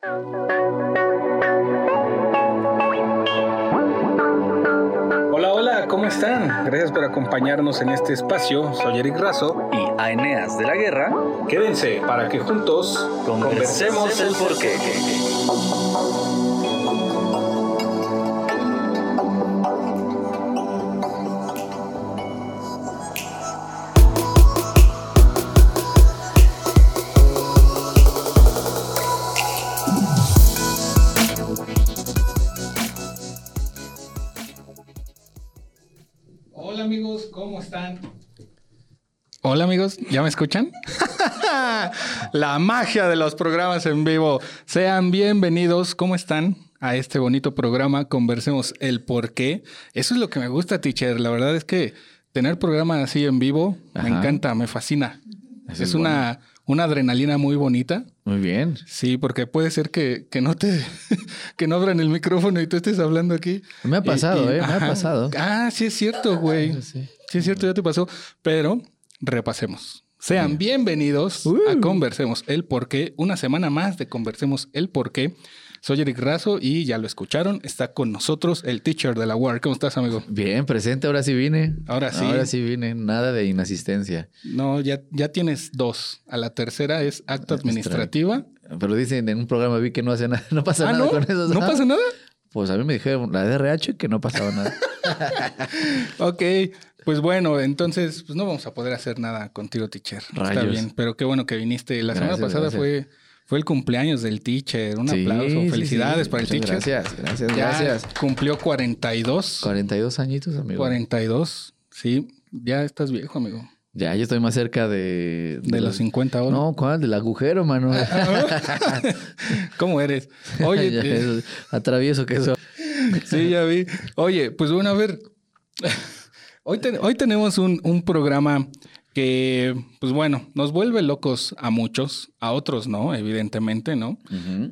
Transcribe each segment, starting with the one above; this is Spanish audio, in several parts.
Hola, hola, ¿cómo están? Gracias por acompañarnos en este espacio. Soy Eric Razo. Y a Eneas de la Guerra, Quédense para que juntos conversemos el porqué. Amigos, ¿ya me escuchan? La magia de los programas en vivo. Sean bienvenidos, ¿cómo están? A este bonito programa, conversemos el por qué. Eso es lo que me gusta, teacher. La verdad es que tener programas así en vivo me encanta, me fascina. Eso es es una, una adrenalina muy bonita. Muy bien. Sí, porque puede ser que, que no te que no abran el micrófono y tú estés hablando aquí. Me ha pasado, y- ¿eh? Me ha pasado. Ah, sí es cierto, güey. Sí. Sí es cierto, ya te pasó. Pero repasemos. Sean bienvenidos Uh. a Conversemos el Porqué. Una semana más de Conversemos el Porqué. Soy Eric Razo y ya lo escucharon. Está con nosotros el teacher de la UAR. ¿Cómo estás, amigo? Bien, presente, ahora sí vine. Ahora sí. Ahora sí vine, nada de inasistencia. No, ya, ya tienes dos. A la tercera es acto administrativa. Pero dicen en un programa vi que no hace nada, no pasa Ah, nada ¿no? con eso. ¿No pasa nada? Pues a mí me dijeron la DRH que no pasaba nada. Ok, pues bueno, entonces pues no vamos a poder hacer nada contigo, teacher. Está bien, pero qué bueno que viniste. La semana pasada gracias. fue, fue el cumpleaños del teacher. Un Sí, aplauso, felicidades sí. para el Muchas teacher. Gracias, gracias, Ya gracias. Cumplió 42. 42 añitos, amigo. 42, sí, ya estás viejo, amigo. Ya, yo estoy más cerca de... De los 50 ahora. No, ¿cuál? Del agujero, mano. ¿Cómo eres? Oye, Ya, eh, eso, atravieso que eso. Sí, ya vi. Oye, pues bueno, a ver. Hoy, te- hoy tenemos un, un programa que, pues bueno, nos vuelve locos a muchos, a otros no, evidentemente, ¿no?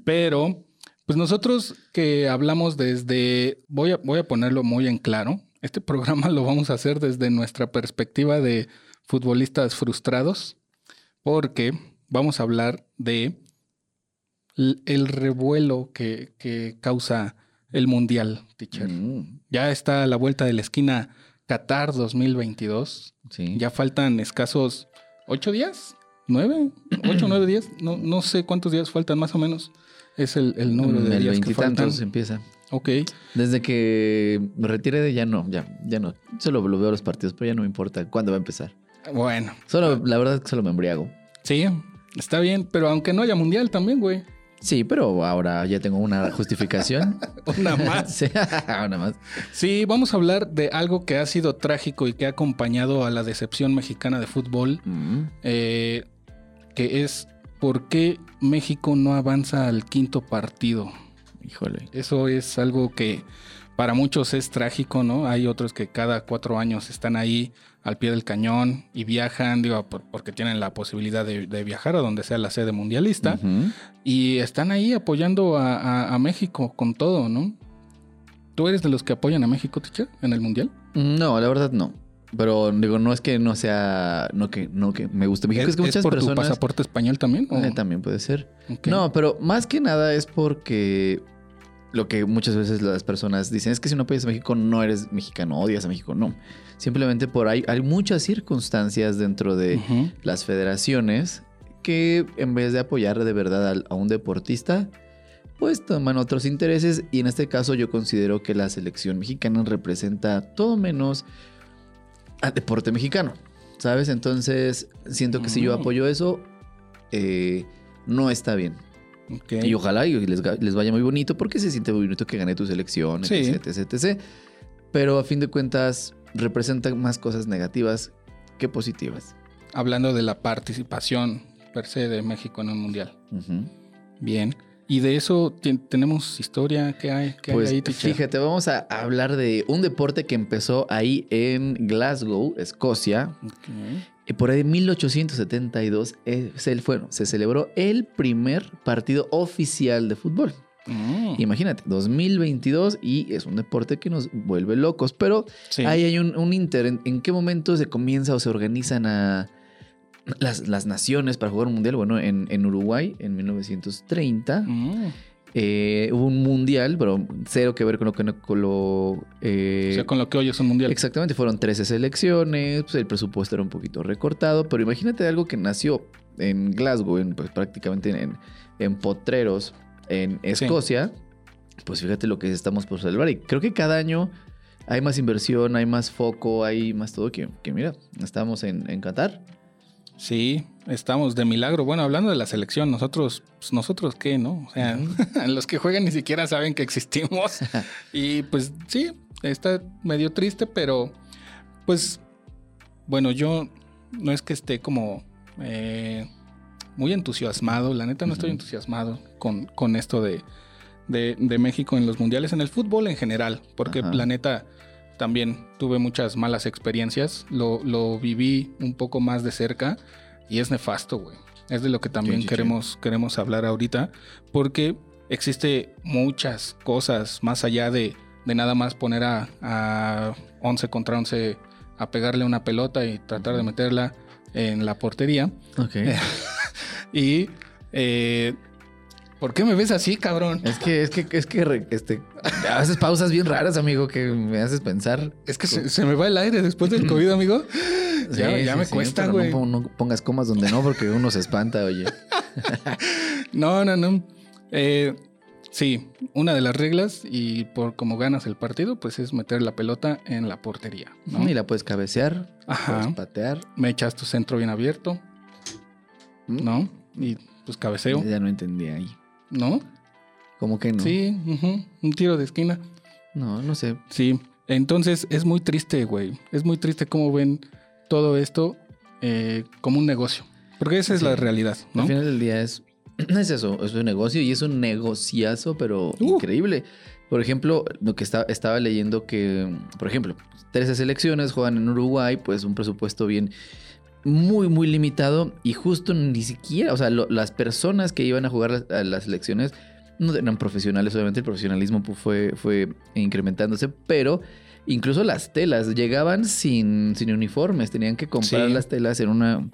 Pero, pues nosotros que hablamos desde, voy a, voy a ponerlo muy en claro, este programa lo vamos a hacer desde nuestra perspectiva de futbolistas frustrados, porque vamos a hablar de el revuelo que, que causa el Mundial, teacher. Mm, Ya está a la vuelta de la esquina Qatar 2022. Sí. Ya faltan escasos ocho días, nueve, ocho, nueve días. No, no sé cuántos días faltan más o menos. Es el, el número de el días que faltan. empieza. Ok. Desde que me retiré de ya no, ya, ya no. Solo lo veo los partidos, pero ya no me importa cuándo va a empezar. Bueno, Solo, la verdad es que solo me embriago. sí, está bien, pero aunque no haya mundial también, güey. Sí, pero ahora ya tengo una justificación. Una más. Sí, una más. Sí, vamos a hablar de algo que ha sido trágico y que ha acompañado a la decepción mexicana de fútbol, Mm, eh, que es por qué México no avanza al quinto partido. híjole. Eso es algo que para muchos es trágico, ¿no? Hay otros que cada cuatro años están ahí al pie del cañón y viajan, digo, por- porque tienen la posibilidad de, de viajar a donde sea la sede mundialista y están ahí apoyando a, a- a México con todo, ¿no? ¿Tú eres de los que apoyan a México, teacher, en el mundial? No, la verdad no. Pero digo, no es que no sea, no que, no que me guste México, es, que muchas por tu personas pasaporte español también? o? Eh, también puede ser. No, pero más que nada es porque lo que muchas veces las personas dicen es que si no apoyas a México no eres mexicano, odias a México. No. Simplemente por ahí hay muchas circunstancias dentro de las federaciones que en vez de apoyar de verdad a un deportista, pues toman otros intereses y en este caso yo considero que la selección mexicana representa todo menos al deporte mexicano, ¿sabes? Entonces siento que si yo apoyo eso, eh, no está bien. Y ojalá y les, vaya muy bonito porque se siente muy bonito que gane tu selección, Sí. etc, etc, etc. Pero a fin de cuentas representa más cosas negativas que positivas. Hablando de la participación per se de México en un mundial. Bien. Y de eso tenemos historia. ¿Qué hay? ¿Qué Pues hay ahí, teacher? fíjate, vamos a hablar de un deporte que empezó ahí en Glasgow, Escocia. Ok. Y por ahí de 1872 eh, se, fue- se celebró el primer partido oficial de fútbol. Mm. Imagínate, 2022 y es un deporte que nos vuelve locos, pero Sí. ahí hay un, un inter en, en qué momento se comienza o se organizan a, las, las naciones para jugar un mundial. Bueno, en, en Uruguay, en 1930, Mm. Eh, hubo un mundial, pero cero que ver con lo que con lo, eh, O sea, con lo que hoy es un mundial. Exactamente, fueron 13 selecciones, pues el presupuesto era un poquito recortado, pero imagínate algo que nació en Glasgow, en, pues prácticamente en, en Potreros, en Escocia, pues fíjate lo que estamos por celebrar. Y creo que cada año hay más inversión, hay más foco, hay más todo que, que mira, estamos en, en Qatar. Sí, estamos de milagro. Bueno, hablando de la selección, nosotros, pues nosotros qué, ¿no? O sea, los que juegan ni siquiera saben que existimos. y pues sí, está medio triste, pero pues bueno, yo no es que esté como eh, muy entusiasmado, la neta no estoy entusiasmado con, con esto de, de, de México en los mundiales, en el fútbol en general, porque la neta también tuve muchas malas experiencias, lo, lo viví un poco más de cerca y es nefasto, güey. Es de lo que también Sí, sí, sí. queremos, queremos hablar ahorita, porque existe muchas cosas más allá de, de nada más poner a, a 11 contra 11 a pegarle una pelota y tratar de meterla en la portería. Ok. Y, eh, ¿por qué me ves así, cabrón? Es que, es que, es que este, haces pausas bien raras, amigo, que me haces pensar. Es que se, se me va el aire después del COVID, amigo. ya Sí, ya sí, me sí, cuesta, güey. No, pon- no pongas comas donde no, porque uno se espanta, oye. No, no, no. Eh, sí, una de las reglas y por cómo ganas el partido, pues es meter la pelota en la portería. ¿no? Y la puedes cabecear, Ajá. puedes patear. Me echas tu centro bien abierto, ¿no? Y pues cabeceo, Ya no entendí ahí. ¿No? ¿Cómo que no? Sí, un tiro de esquina. No, no sé. Sí, entonces es muy triste, güey. Es muy triste cómo ven todo esto eh, como un negocio. Porque esa es la realidad, ¿no? Al final del día es, es eso, es un negocio y es un negociazo, pero Uh. increíble. Por ejemplo, lo que está- estaba leyendo que, por ejemplo, 13 selecciones juegan en Uruguay, pues un presupuesto bien muy, muy limitado y justo ni siquiera, o sea, lo- las personas que iban a jugar las, a las selecciones no eran profesionales, obviamente el profesionalismo pues, fue, fue incrementándose, pero incluso las telas llegaban sin, sin uniformes, tenían que comprar Sí. las telas en una,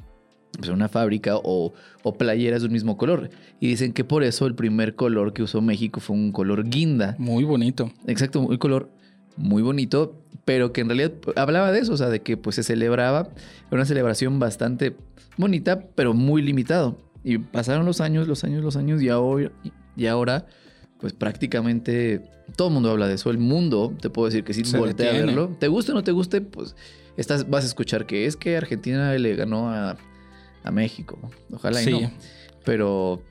pues, en una fábrica o, o playeras de un mismo color. Y dicen que por eso el primer color que usó México fue un color guinda. Muy bonito. Exacto, un color muy bonito, pero que en realidad hablaba de eso, o sea, de que pues se celebraba, era una celebración bastante bonita, pero muy limitado. Y pasaron los años, los años, los años, y ahora, y ahora pues prácticamente todo el mundo habla de eso. El mundo, te puedo decir que sí, Se voltea a verlo. Te guste o no te guste, pues estás, vas a escuchar que es que Argentina le ganó a, a México. Ojalá y Sí. no. Pero,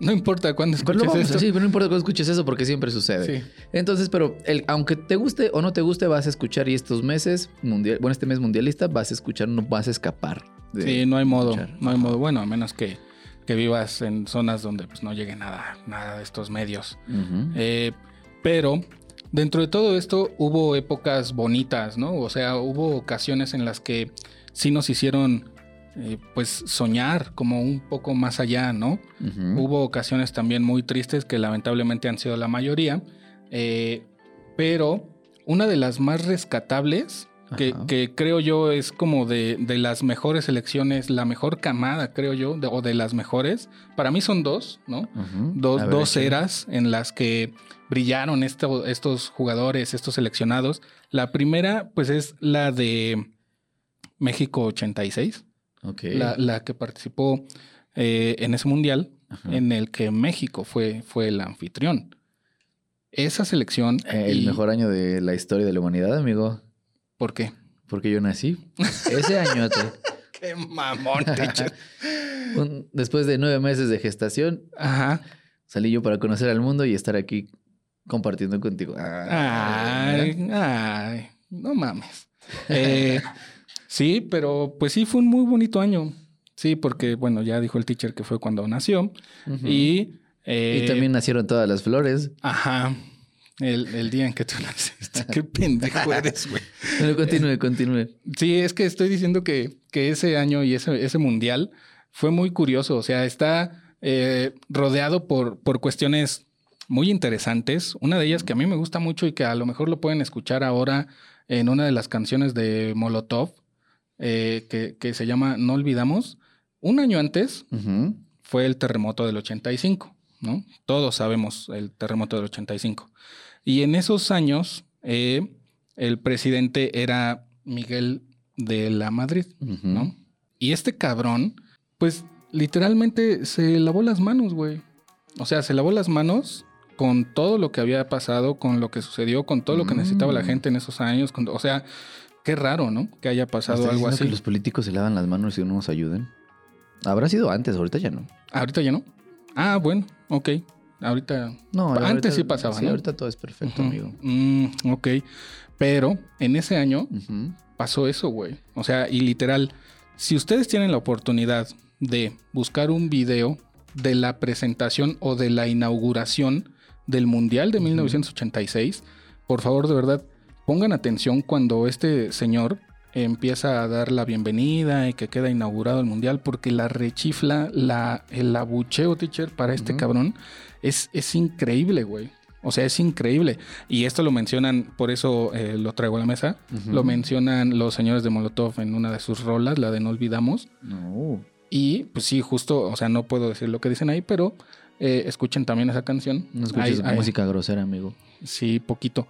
No importa cuándo lo escuches vamos esto. sí, pero no importa cuando escuches eso porque siempre sucede. Sí. Entonces, pero el, aunque te guste o no te guste, vas a escuchar y estos meses, mundial, bueno, este mes mundialista, vas a escuchar, no vas a escapar. de Sí, no hay modo, escuchar. no hay modo. Bueno, a menos que, que vivas en zonas donde pues, no llegue nada, nada de estos medios. Eh, pero dentro de todo esto hubo épocas bonitas, ¿no? O sea, hubo ocasiones en las que sí nos hicieron eh, pues soñar como un poco más allá, ¿no? Hubo ocasiones también muy tristes que lamentablemente han sido la mayoría, eh, pero una de las más rescatables, que, creo yo es como de, de las mejores elecciones, la mejor camada, creo yo, de- o de las mejores, para mí son dos, ¿no? Dos, ver, eras en las que brillaron esto- estos jugadores, estos seleccionados. La primera, pues es la de México 86, Ok. la, la que participó eh, en ese mundial Ajá. en el que México fue, fue el anfitrión. Esa selección. Eh, El y- mejor año de la historia de la humanidad, amigo. ¿Por qué? Porque yo nací. Ese año, Qué mamón, un- después de nueve meses de gestación, Ajá. salí yo para conocer al mundo y estar aquí compartiendo contigo. Ah, Ay, mira. ay, no mames. Eh, sí, pero pues sí fue un muy bonito año. Sí, porque bueno, ya dijo el teacher que fue cuando nació. Y, eh, Y también nacieron todas las flores. Ajá. El, el día en que tú naciste. Qué pendejo eres, güey. Bueno, continúe, continúe. Sí, es que estoy diciendo que, que ese año y ese, ese mundial fue muy curioso. O sea, está eh, rodeado por, por cuestiones muy interesantes. Una de ellas que a mí me gusta mucho y que a lo mejor lo pueden escuchar ahora en una de las canciones de Molotov, eh, que, que se llama No Olvidamos. Un año antes fue el terremoto del 85, ¿no? Todos sabemos el terremoto del 85. Y en esos años, eh, el presidente era Miguel de la Madrid. ¿no? Y este cabrón, pues literalmente se lavó las manos, güey. O sea, se lavó las manos con todo lo que había pasado, con lo que sucedió, con todo lo que necesitaba la Mm. gente en esos años. con- o sea, qué raro, ¿no? Que haya pasado ¿Estás algo así. que los políticos se lavan las manos y no nos ayuden? Habrá sido antes, ahorita ya no. Ahorita ya no. Ah, bueno, ok. Ahorita. No, Antes ahorita- sí pasaba, Sí, ¿no? ahorita todo es perfecto, amigo. Mm, ok. Pero en ese año pasó eso, güey. O sea, y literal, si ustedes tienen la oportunidad de buscar un video de la presentación o de la inauguración del Mundial de 1986, por favor, de verdad, pongan atención cuando este señor empieza a dar la bienvenida y que queda inaugurado el Mundial, porque la rechifla, la, el abucheo, teacher, para este cabrón es, es increíble, güey. O sea, es increíble. Y esto lo mencionan, por eso eh, lo traigo a la mesa. Lo mencionan los señores de Molotov en una de sus rolas, la de No Olvidamos. No. Y pues sí, justo, o sea, no puedo decir lo que dicen ahí, pero eh, escuchen también esa canción. No escuches música grosera, amigo. Sí, poquito.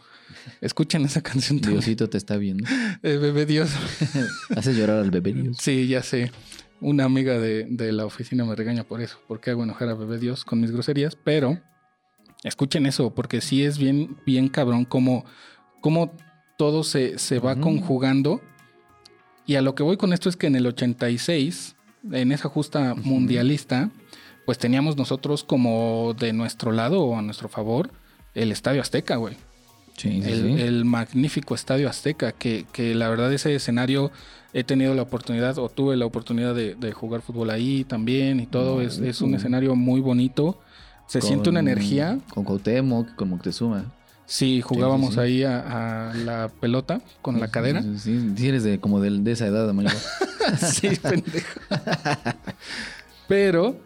Escuchen esa canción también. Diosito te está viendo. Eh, bebé Dios. Haces llorar al bebé Dios. Sí, ya sé. Una amiga de, de la oficina me regaña por eso, porque hago enojar a bebé Dios con mis groserías, pero escuchen eso, porque sí es bien, bien cabrón cómo, cómo todo se, se va conjugando. Y a lo que voy con esto es que en el 86, en esa justa mundialista, pues teníamos nosotros como de nuestro lado o a nuestro favor el Estadio Azteca, güey Sí, sí, el, sí. el magnífico Estadio Azteca, que, que la verdad ese escenario he tenido la oportunidad o tuve la oportunidad de, de jugar fútbol ahí también y todo. Es, es un escenario muy bonito. Se siente una energía. Con Cuauhtémoc, con Moctezuma. Sí, jugábamos ahí a, a la pelota con la cadera. Sí, eres de, como de, de esa edad, amigo. sí, pendejo. Pero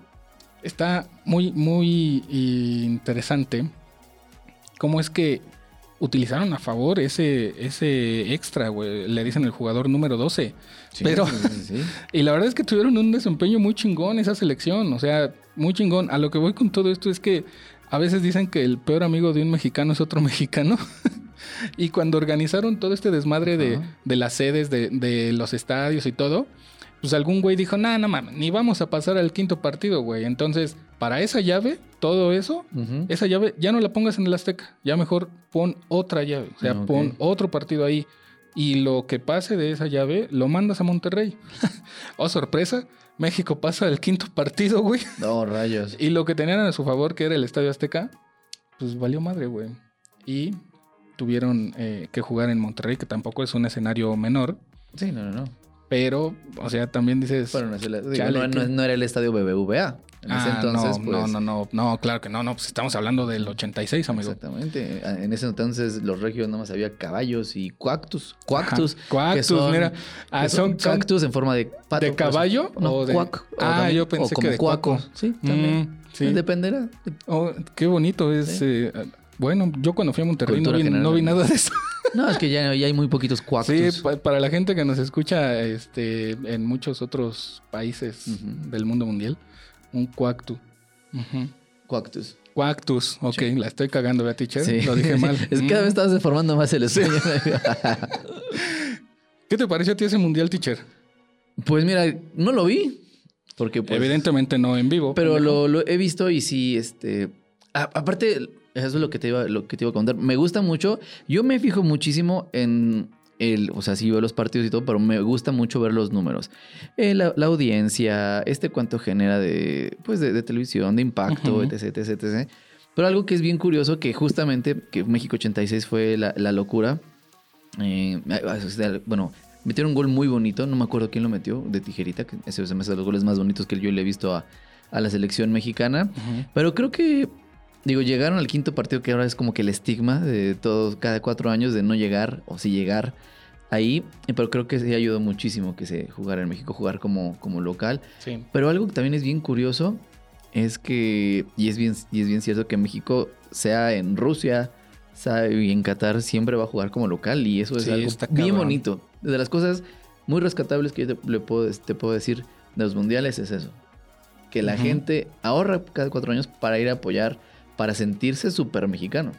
está muy, muy interesante cómo es que utilizaron a favor ese, ese extra, güey. Le dicen el jugador número 12. Sí, Pero- sí. Y la verdad es que tuvieron un desempeño muy chingón esa selección. O sea, muy chingón. A lo que voy con todo esto es que a veces dicen que el peor amigo de un mexicano es otro mexicano. y cuando organizaron todo este desmadre de, de las sedes, de, de los estadios y todo, pues algún güey dijo, nah, no mames, ni vamos a pasar al quinto partido, güey. Entonces, para esa llave, todo eso, esa llave ya no la pongas en el Azteca. Ya mejor pon otra llave. O sea, Ok. pon otro partido ahí. Y lo que pase de esa llave, lo mandas a Monterrey. oh, sorpresa. México pasa el quinto partido, güey. No, rayos. Y lo que tenían a su favor, que era el Estadio Azteca, pues valió madre, güey. Y tuvieron eh, que jugar en Monterrey, que tampoco es un escenario menor. Sí, no, no, no. Pero, o sea, también dices... Bueno, no, es el- digo, Chale, no, no- era el estadio BBVA. En ese Ah, entonces, no, pues. no, no, no, no, claro que no, no, pues estamos hablando del 86, amigo. Exactamente. En ese entonces los regios nada más había caballos y cuactus. Cuactus. Ajá, Cuactus, que son- mira. Ah, que son, son- cactus en forma de pato. ¿De pues, caballo No, o de- cuac, Ah, también- yo pensé o que como de cuaco. cuaco. Sí, también. Mm, sí. Dependerá. Oh, qué bonito es. Sí. eh, bueno, yo cuando fui a Monterrey no vi, general. no vi nada de eso. No, es que ya, ya hay muy poquitos cuactus. Sí, pa- para la gente que nos escucha este, en muchos otros países del mundo mundial, un cuactu. Ujú. Cuactus. Cuactus, ok, la estoy cagando, ¿verdad, teacher? Sí. Lo dije mal. es que cada vez estabas deformando más el español. ¿Qué te pareció a ti ese mundial, teacher? pues mira, no lo vi. Porque pues, Evidentemente no en vivo. Pero lo, lo he visto y sí, este. a- aparte, eso es lo que te iba, lo que te iba a contar. Me gusta mucho. Yo me fijo muchísimo en el. O sea, sí veo los partidos y todo, pero me gusta mucho ver los números. Eh, la, la audiencia, este cuánto genera de. Pues de, de televisión, de impacto, Ujú. etc, etc, etc. Pero algo que es bien curioso, que justamente que México 86 fue la, la locura. Eh, sea, bueno, metieron un gol muy bonito, no me acuerdo quién lo metió, de tijerita, que ese se me hace de los goles más bonitos que yo le he visto a, a la selección mexicana. Pero creo que, digo, llegaron al quinto partido que ahora es como que el estigma de todos, cada cuatro años de no llegar o sí llegar ahí. Pero creo que sí ayudó muchísimo que se jugara en México, jugar como, como local. Sí. Pero algo que también es bien curioso es que, y es bien, y es bien cierto que México, sea en Rusia, sea y en Qatar, siempre va a jugar como local y eso es Sí, algo bien bonito. De las cosas muy rescatables que yo te, le puedo, te puedo decir de los mundiales es eso. Que la gente ahorra cada cuatro años para ir a apoyar, para sentirse súper mexicano.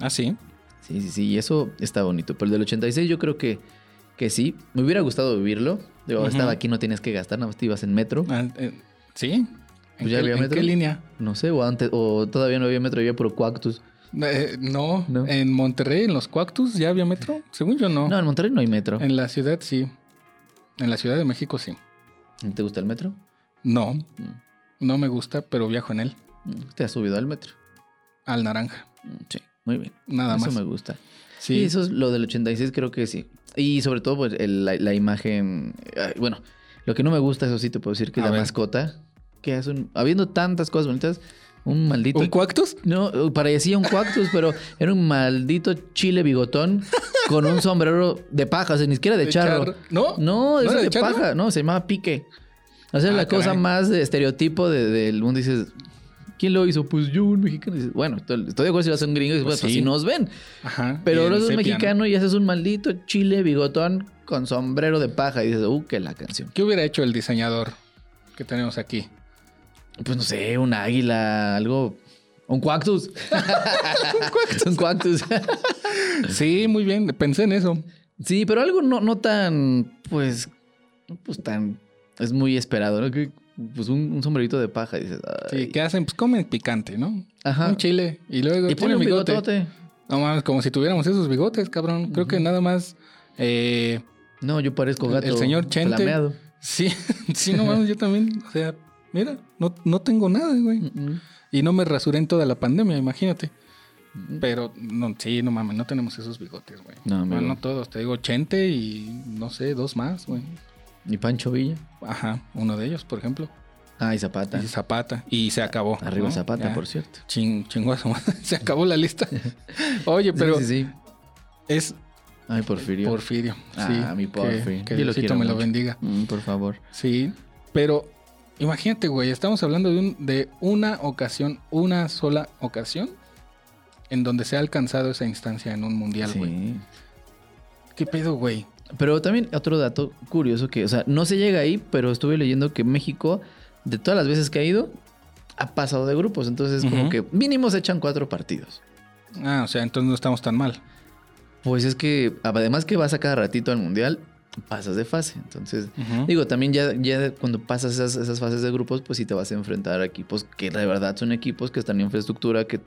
Ah, sí. Sí, sí, sí, y eso está bonito. Pero el del 86 yo creo que, que sí. Me hubiera gustado vivirlo. Digo, Ujú. estaba aquí, no tenías que gastar, nada más te ibas en metro. Ah, eh, ¿Sí? ¿En, Pues ya qué, había en metro. qué línea? No sé, o antes, o todavía no había metro, había puro coactus. Eh, no, No. en Monterrey, en los Cuactus, ya había metro. Según yo, no. No, en Monterrey no hay metro. En la ciudad, sí. En la Ciudad de México, sí. ¿Te gusta el metro? No, Mm. no me gusta, pero viajo en él. Mm, Te has subido al metro. Al naranja. Mm, Sí, muy bien. Nada eso más. me gusta. Sí. Sí, eso es lo del 86, creo que sí. Y sobre todo, pues, el- la, la imagen. bueno, lo que no me gusta, eso sí te puedo decir, que A la ver. mascota, que es un. Habiendo tantas cosas bonitas, un maldito. ¿Un Cuactus? no, parecía un cactus, pero era un maldito chile bigotón con un sombrero de paja, o sea, ni siquiera de, charro. ¿No? No, ¿No de, de charro? paja, no, se llamaba pique. O sea, Ah, la cosa más de estereotipo de- del mundo. Dices, ¿quién lo hizo? Pues yo, un mexicano. Dices, bueno, estoy estoy de acuerdo si vas a un gringo. Dices, Pues pues sí. si nos ven. Ajá. Pero ahora sos mexicano y haces un maldito chile bigotón con sombrero de paja. Y dices, uh, que la canción. ¿Qué hubiera hecho el diseñador que tenemos aquí? Pues no sé, un águila, algo. Un cuactus. un cuactus. Sí, muy bien. Pensé en eso. sí, pero algo no, no tan, pues, pues tan, es muy esperado, ¿no? Que, pues un, un sombrerito de paja. Y dices, Sí. ¿qué hacen? Pues comen picante, ¿no? Ajá. Un chile. Y luego Y tiene pone un bigote. bigotote. No mames, como si tuviéramos esos bigotes, cabrón. Creo que nada más. eh, No, yo parezco gato. el señor Chente. flameado. sí, sí, no mames, yo también. O sea, mira, no, no tengo nada, güey. Y no me rasuré en toda la pandemia, imagínate. Pero no, sí, no mames, no tenemos esos bigotes, güey. No, No, amigo. no todos. Te digo, Chente y no sé, dos más, güey. Y Pancho Villa. Ajá, uno de ellos, por ejemplo. Ah, y Zapata. Y Zapata. Y se acabó. Arriba ¿no? Zapata, Ya. por cierto. Ching, chinguazo. se acabó la lista. Oye, pero Sí, sí, sí. es Ay, Porfirio. Porfirio. Ah, sí, mi Porfi. Que, que Diosito me lo bendiga. Mm, por favor. Sí, pero imagínate, güey, estamos hablando de, un, de una ocasión, una sola ocasión en donde se ha alcanzado esa instancia en un mundial, güey. Sí. ¿Qué pedo, güey? Pero también otro dato curioso que, o sea, no se llega ahí, pero estuve leyendo que México, de todas las veces que ha ido, ha pasado de grupos. Entonces, como que mínimo se echan cuatro partidos. Ah, o sea, entonces no estamos tan mal. Pues es que, además que vas a cada ratito al mundial, pasas de fase. Entonces. Digo, también ya, ya cuando pasas esas, esas fases de grupos, pues sí te vas a enfrentar a equipos que de verdad son equipos que están en infraestructura, que,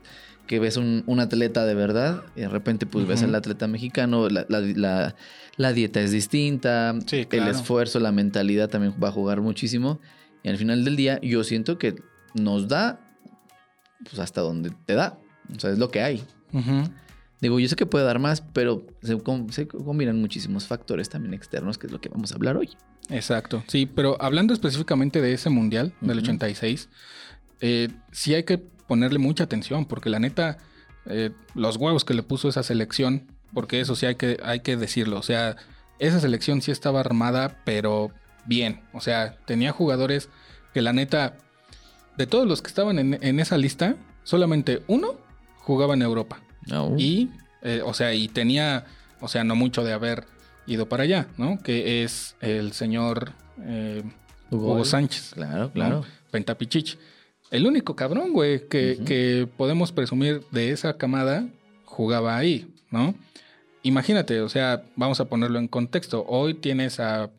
que ves un, un atleta de verdad, y de repente pues ves al atleta mexicano, la, la- la- la dieta es distinta, Sí, el esfuerzo, la mentalidad también va a jugar muchísimo. Y al final del día yo siento que nos da pues hasta donde te da. O sea, es lo que hay. Digo, yo sé que puede dar más, pero se, com- se combinan muchísimos factores también externos, que es lo que vamos a hablar hoy. Exacto, sí, pero hablando específicamente de ese mundial del Ujú. 86, eh, sí hay que ponerle mucha atención, porque la neta, eh, los huevos que le puso esa selección, porque eso sí hay que, hay que decirlo, o sea, esa selección sí estaba armada, pero bien, o sea, tenía jugadores que la neta, de todos los que estaban en, en esa lista, solamente uno jugaba en Europa. Y, eh, o sea, y tenía, o sea, no mucho de haber ido para allá, ¿no? Que es el señor eh, Hugo, Sánchez, Claro, claro. Pentapichich. El único cabrón, güey, que, podemos presumir de esa camada jugaba ahí, ¿no? Imagínate, o sea, vamos a ponerlo en contexto. Hoy tienes a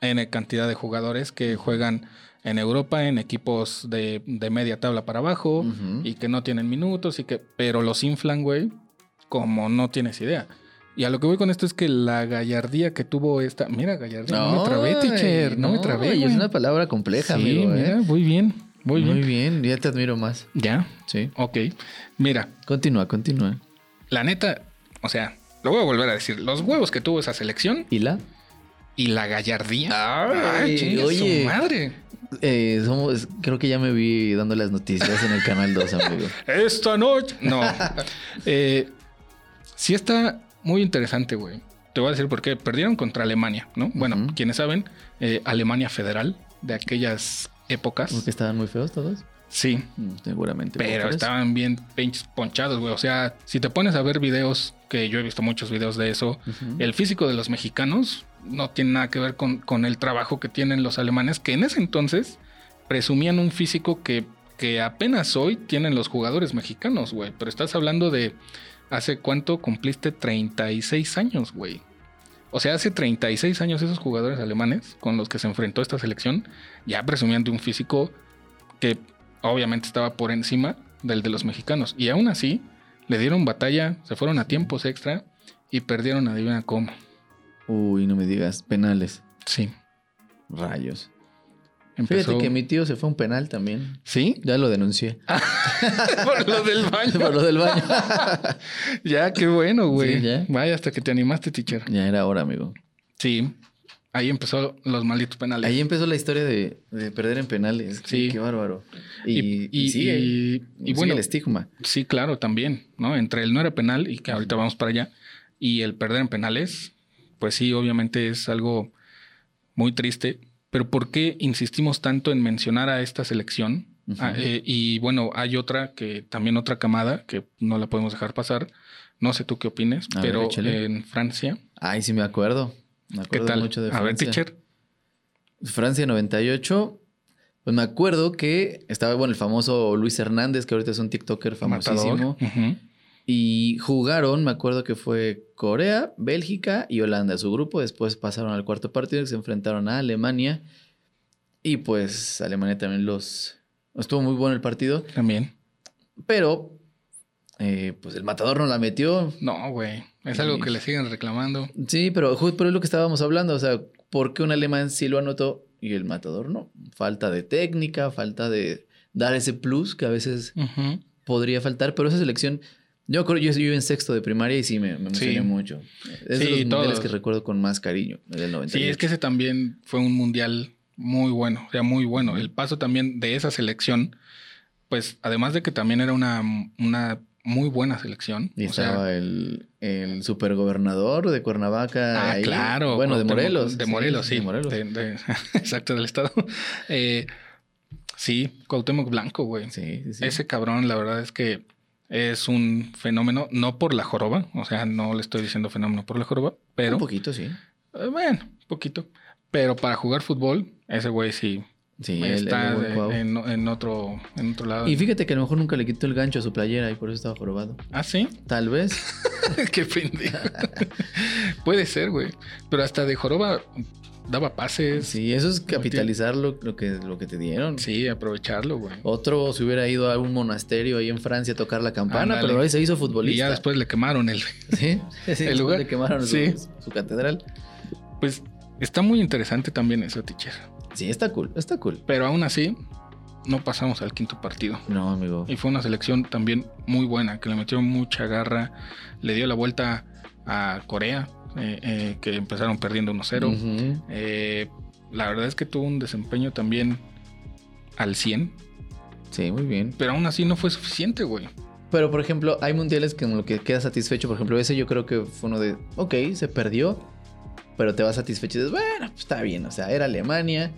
N cantidad de jugadores que juegan en Europa en equipos de, de media tabla para abajo y que no tienen minutos y que pero los inflan, güey, como no tienes idea. Y a lo que voy con esto es que la gallardía que tuvo esta, mira, gallardía, no, me trabé, teacher, no, me trabé, y. Es una palabra compleja, sí, amigo. mira, ¿eh? muy bien, muy bien. Muy bien, ya te admiro más. Ya, Sí. ok. Mira, Continúa, continúa. la neta, o sea, lo voy a volver a decir, los huevos que tuvo esa selección ¿Y la? y la gallardía. Ay, oye. su madre. Eh, somos, creo que ya me vi dando las noticias en el canal 2, amigo. Esta noche. No. Eh, sí está muy interesante, güey. Te voy a decir por qué. Perdieron contra Alemania, ¿no? Bueno, Ujú. quienes saben, eh, Alemania federal de aquellas épocas. ¿Porque estaban muy feos todos? Sí, Mm, Seguramente. pero estaban bien pinches ponchados, güey. O sea, si te pones a ver videos, que yo he visto muchos videos de eso, el físico de los mexicanos no tiene nada que ver con, con el trabajo que tienen los alemanes, que en ese entonces presumían un físico que, que apenas hoy tienen los jugadores mexicanos, güey. Pero estás hablando de hace cuánto cumpliste 36 años, güey. O sea, hace 36 años esos jugadores alemanes con los que se enfrentó esta selección ya presumían de un físico que obviamente estaba por encima del de los mexicanos. Y aún así, le dieron batalla, se fueron a tiempos extra y perdieron, adivina cómo. Uy, no me digas, penales. Sí. Rayos. Empezó... Fíjate que mi tío se fue a un penal también. ¿Sí? Ya lo denuncié. Por lo del baño. Por lo del baño. ya, qué bueno, güey. Sí, ya. Vaya, hasta que te animaste, teacher. ya era hora, amigo. Sí. Ahí empezó los malditos penales. Ahí empezó la historia de, de perder en penales. Sí. Qué bárbaro. Y, Y, y- sigue, y- y sigue bueno, el estigma. sí, claro, también, ¿no? Entre el no era penal y que ahorita vamos para allá, y el perder en penales, pues sí, obviamente es algo muy triste. Pero ¿por qué insistimos tanto en mencionar a esta selección? Ah, eh, y bueno, hay otra que también otra camada que no la podemos dejar pasar. No sé tú qué opines, A ver, pero en Francia, Ay, sí me acuerdo. Me ¿qué tal? mucho de a ver, Francia. teacher. Francia 98. Pues me acuerdo que estaba, bueno, el famoso Luis Hernández, que ahorita es un TikToker famosísimo. Matador. Ujú. Y jugaron, me acuerdo que fue Corea, Bélgica y Holanda, su grupo. Después pasaron al cuarto partido, que se enfrentaron a Alemania. Y pues Alemania también los... Estuvo muy bueno el partido. También. Pero, eh, pues el matador no la metió. No, güey. Es algo que le siguen reclamando. Sí, pero justo por lo que estábamos hablando. O sea, ¿por qué un alemán sí lo anotó y el matador no? Falta de técnica, falta de dar ese plus que a veces Ujú. podría faltar. Pero esa selección, yo creo, yo estoy en sexto de primaria y sí me, me emocioné Sí. mucho. Es de los mundiales que recuerdo con más cariño, el del 98. Sí, es que ese también fue un mundial muy bueno, o sea, muy bueno. El paso también de esa selección, pues además de que también era una, una muy buena selección. Y o sea, estaba el, el supergobernador de Cuernavaca. Ah, ahí. claro. Bueno, de Morelos. De Morelos, sí. De Morelos. De- de- exacto, del estado. Eh, sí, Cuauhtémoc Blanco, güey. Sí, sí, sí. Ese cabrón, la verdad es que es un fenómeno, no por la joroba, o sea, no le estoy diciendo fenómeno por la joroba, pero... Un poquito, sí. eh, bueno, poquito. Pero para jugar fútbol, ese güey sí Sí, el- el está de- en otro, en otro lado. Y fíjate que a lo mejor nunca le quitó el gancho a su playera y por eso estaba jorobado. ¿Ah, sí? Tal vez. Qué pendejo. Puede ser, güey. Pero hasta de joroba daba pases. Sí, Sí, eso es capitalizar lo, lo que, lo que te dieron. aprovecharlo, güey. Otro se hubiera ido a un monasterio ahí en Francia a tocar la campana, pero ahora se hizo Y futbolista. ya después le quemaron el... Sí, sí, el lugar. Le quemaron su- Sí. su, catedral. Pues está muy interesante también eso, teacher. Sí, está cool, está cool. Pero aún así, no pasamos al quinto partido. No, amigo. Y fue una selección también muy buena, que le metió mucha garra, le dio la vuelta a Corea, eh, eh, que empezaron perdiendo 1-0. Ujú. Eh, la verdad es que tuvo un desempeño también al 100, Sí, muy bien. pero aún así no fue suficiente, güey. Pero, por ejemplo, hay mundiales que en lo que queda satisfecho. Por ejemplo, ese yo creo que fue uno de, ok, se perdió, pero te vas satisfecho y dices, bueno, pues está bien. O sea, era Alemania,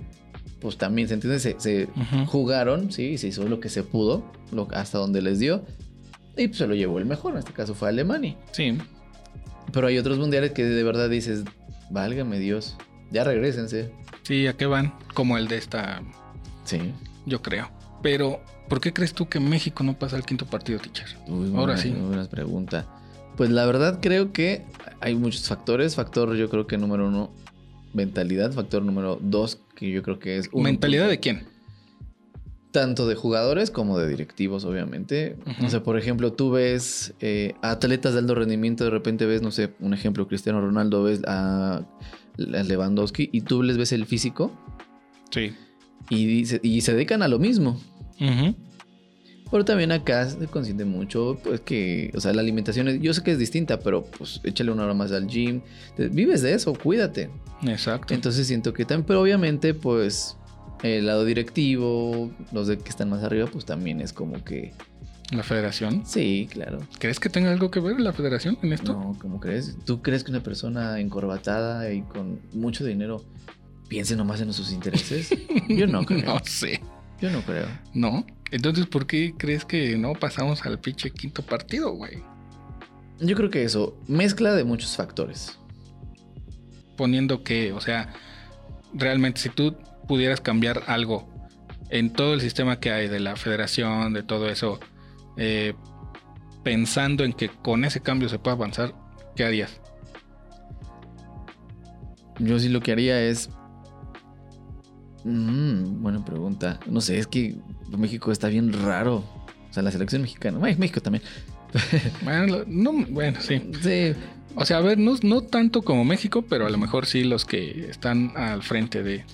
pues también, ¿se entiende? Se, se Ujú. jugaron, sí, y se hizo lo que se pudo, lo, hasta donde les dio. Y pues se lo llevó el mejor, en este caso fue Alemania. Sí, Pero hay otros mundiales que de verdad dices, válgame Dios, ya regresense. sí, ¿a qué van? Como el de esta, Sí. yo creo. Pero, ¿por qué crees tú que México no pasa al quinto partido, teacher? Uy, Ahora buena- sí. Muy buena pregunta. Pues la verdad creo que hay muchos factores. Factor yo creo que número uno, mentalidad. Factor número dos, que yo creo que es... ¿Mentalidad punto- de quién? Tanto de jugadores como de directivos, obviamente. Ujú. O sea, por ejemplo, tú ves eh, atletas de alto rendimiento, de repente ves, no sé, un ejemplo, Cristiano Ronaldo, ves a, Lewandowski y tú les ves el físico Sí. y, dice- y se dedican a lo mismo. Ujú. Pero también acá se consiente mucho, pues que, o sea, la alimentación, es- yo sé que es distinta, pero pues échale una hora más al gym. Vives de eso, cuídate. Exacto. Entonces siento que también, pero obviamente, pues el lado directivo, los de que están más arriba, pues también es como que, La federación. sí, claro. ¿Crees que tenga algo que ver la federación en esto? No, ¿cómo crees? ¿Tú crees que una persona encorbatada y con mucho dinero piense nomás en sus intereses? Yo no creo. no sé. Yo no creo. No. Entonces, ¿por qué crees que no pasamos al pinche quinto partido, güey? Yo creo que eso, mezcla de muchos factores. poniendo que, o sea, realmente si tú pudieras cambiar algo en todo el sistema que hay de la federación, de todo eso, eh, pensando en que con ese cambio se puede avanzar, ¿qué harías? Yo sí lo que haría es. Mm, buena pregunta. No sé, es que México está bien raro. O sea, la selección mexicana. Bueno, México también. Bueno, no, bueno, sí. Sí. O sea, a ver, no, no tanto como México, pero a lo mejor sí los que están al frente de...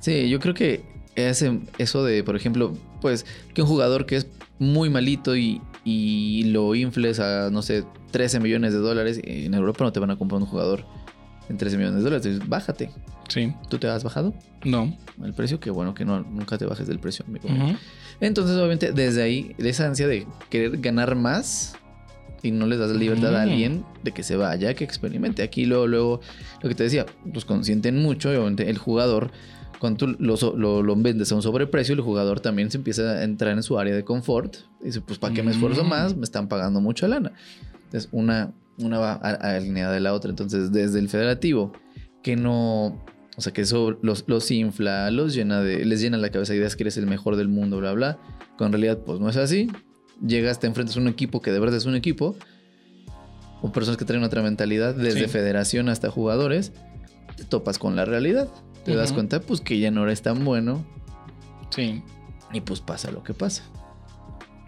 Sí, yo creo que ese, eso de, por ejemplo, pues que un jugador que es muy malito y, y lo infles a, no sé, 13 millones de dólares, en Europa no te van a comprar un jugador en 13 millones de dólares. Entonces, bájate. Sí, ¿Tú te has bajado no. el precio? Qué bueno que no, nunca te bajes del precio, amigo. Ujú. Entonces, obviamente, desde ahí, de esa ansia de querer ganar más y no les das la libertad a Mm. alguien de que se vaya, que experimente. Aquí luego, luego, lo que te decía, pues consienten mucho y obviamente el jugador, cuando tú lo, lo, lo vendes a un sobreprecio, el jugador también se empieza a entrar en su área de confort. Y dice, pues ¿para qué me esfuerzo Mm. más? Me están pagando mucha lana. Entonces, una, una va alineada de la otra. Entonces, desde el federativo, que no... O sea, que eso los, los infla, los llena de... Les llena la cabeza de ideas que eres el mejor del mundo, bla, bla. En realidad, pues no es así. Llegas, te enfrentas a un equipo que de verdad es un equipo. O personas que traen otra mentalidad, desde Sí. federación hasta jugadores. Te topas con la realidad. Te das cuenta, pues, que ya no eres tan bueno. Sí, Y pues pasa lo que pasa.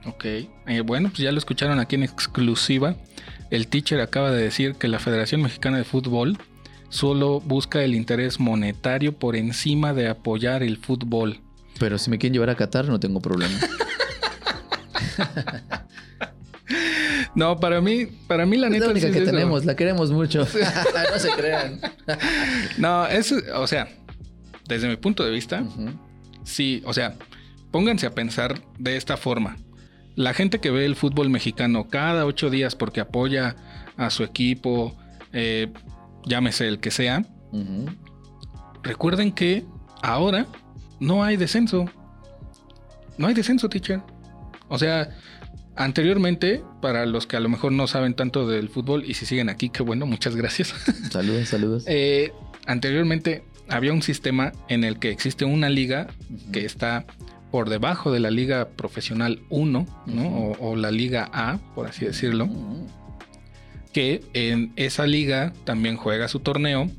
ok. Eh, bueno, pues ya lo escucharon aquí en exclusiva. El teacher acaba de decir que la Federación Mexicana de Fútbol solo busca el interés monetario por encima de apoyar el fútbol. Pero si me quieren llevar a Qatar, no tengo problema. No, para mí, para mí la es neta la única que eso. tenemos, la queremos mucho. no se crean. No, es, o sea, desde mi punto de vista, sí, o sea, pónganse a pensar de esta forma. La gente que ve el fútbol mexicano cada ocho días porque apoya a su equipo, eh, llámese el que sea, recuerden que ahora no hay descenso. No hay descenso, teacher. O sea, anteriormente, para los que a lo mejor no saben tanto del fútbol y si siguen aquí, qué bueno, muchas gracias. Saludos, saludos. Eh, anteriormente había un sistema en el que existe una liga que está por debajo de la liga profesional 1, ¿no? O, o la liga A, por así decirlo, que en esa liga también juega su torneo,